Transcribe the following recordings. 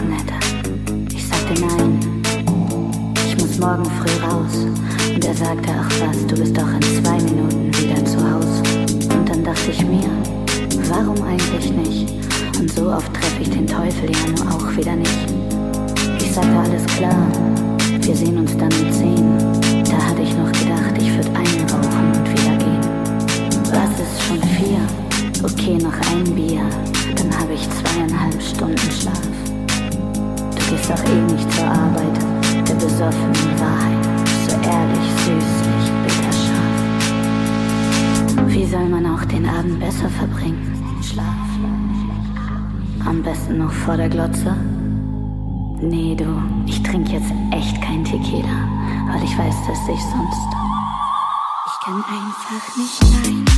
hätte. Ich sagte nein, ich muss morgen früh raus. Und er sagte, ach was, du bist doch in zwei Minuten wieder zu Haus. Und dann dachte ich mir, warum eigentlich nicht? Und so oft treffe ich den Teufel ja nur auch wieder nicht. Ich sagte, alles klar, wir sehen uns dann um zehn. Da hatte ich noch gedacht, ich würde einen rauchen und wieder gehen. Was ist schon vier? Okay, noch ein Bier, dann habe ich zweieinhalb Stunden Schlaf. Gehst auch eh nicht zur Arbeit, der besoffenen Wahrheit, so ehrlich, süßlich, bitterscharf. Wie soll man auch den Abend besser verbringen? Schlaf. Am besten noch vor der Glotze. Nee, du, ich trinke jetzt echt kein Tequila, weil ich weiß, dass ich sonst. Ich kann einfach nicht Nein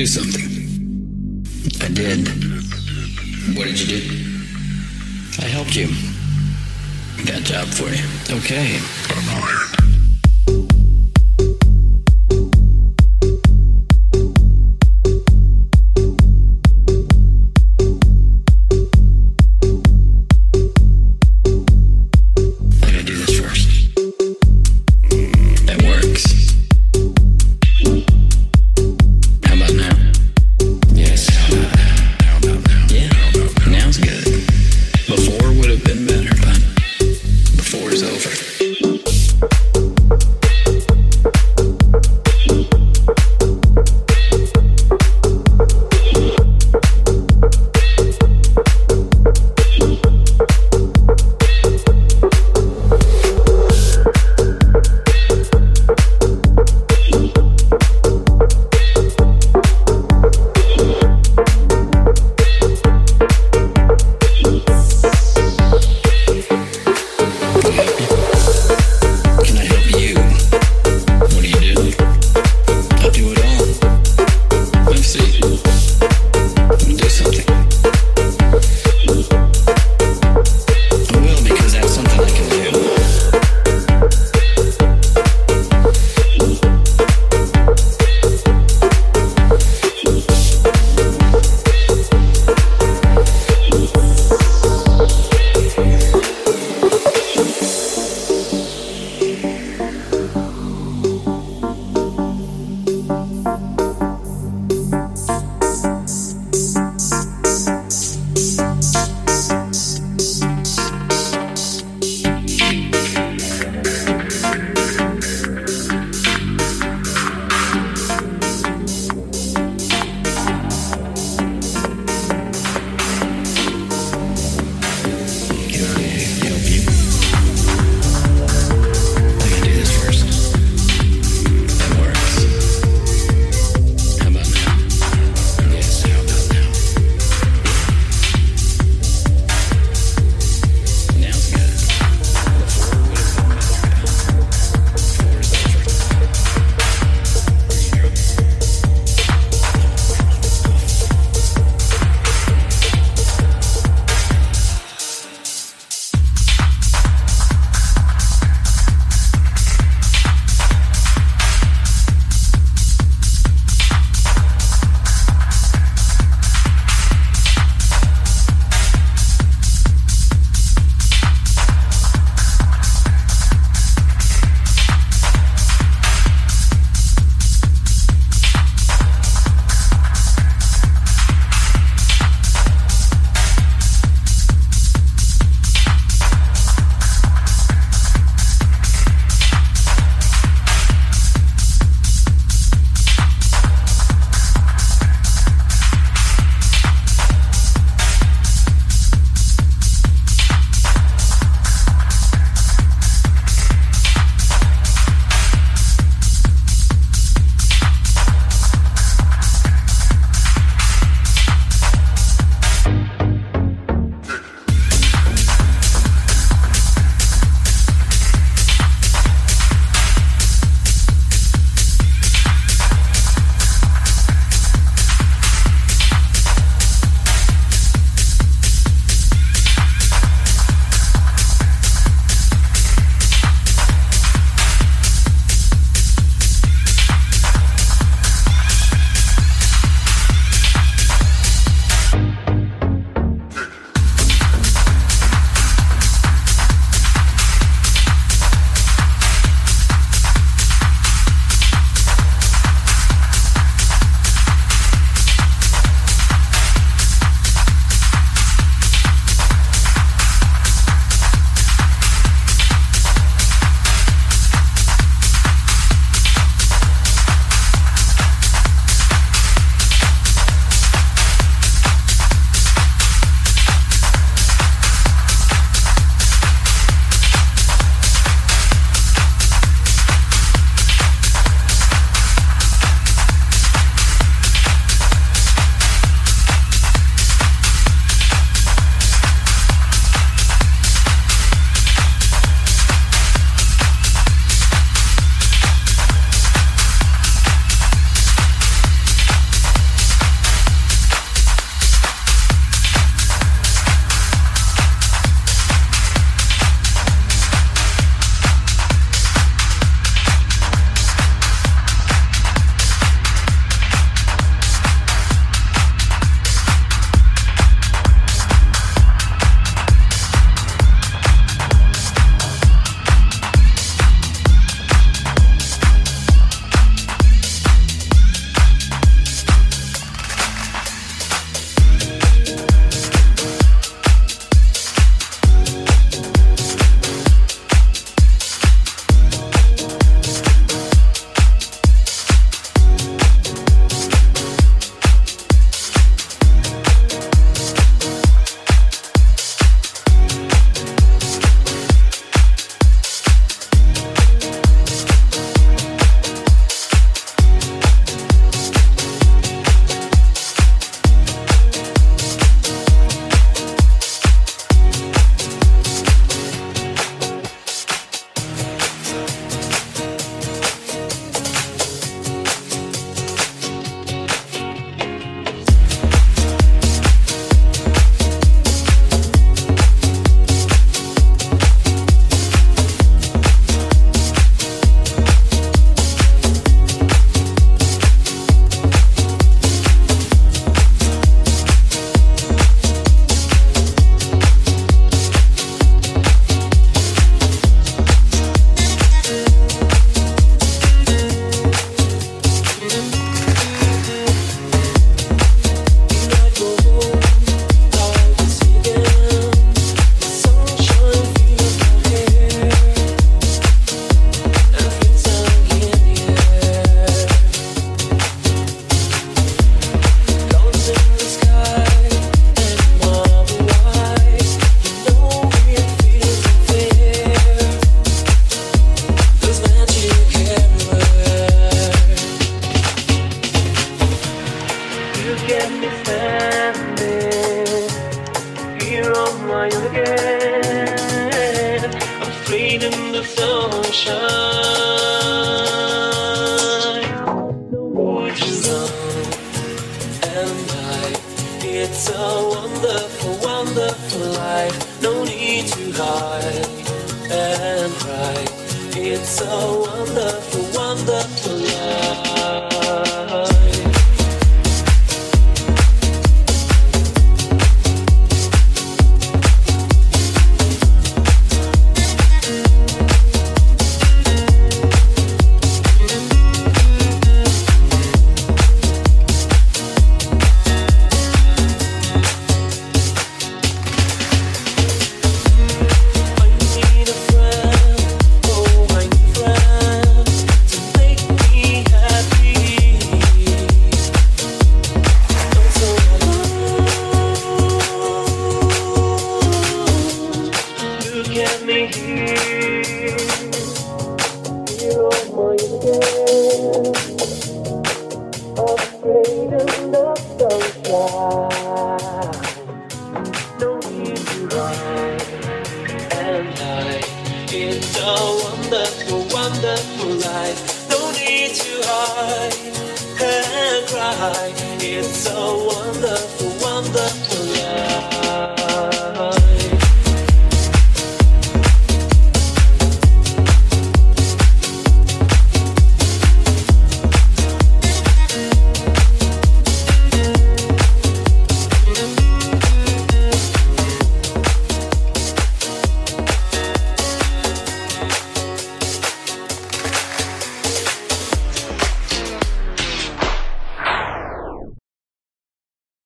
do something. I did. What did you do? I helped you. Got a job for you. Okay. I'm hired.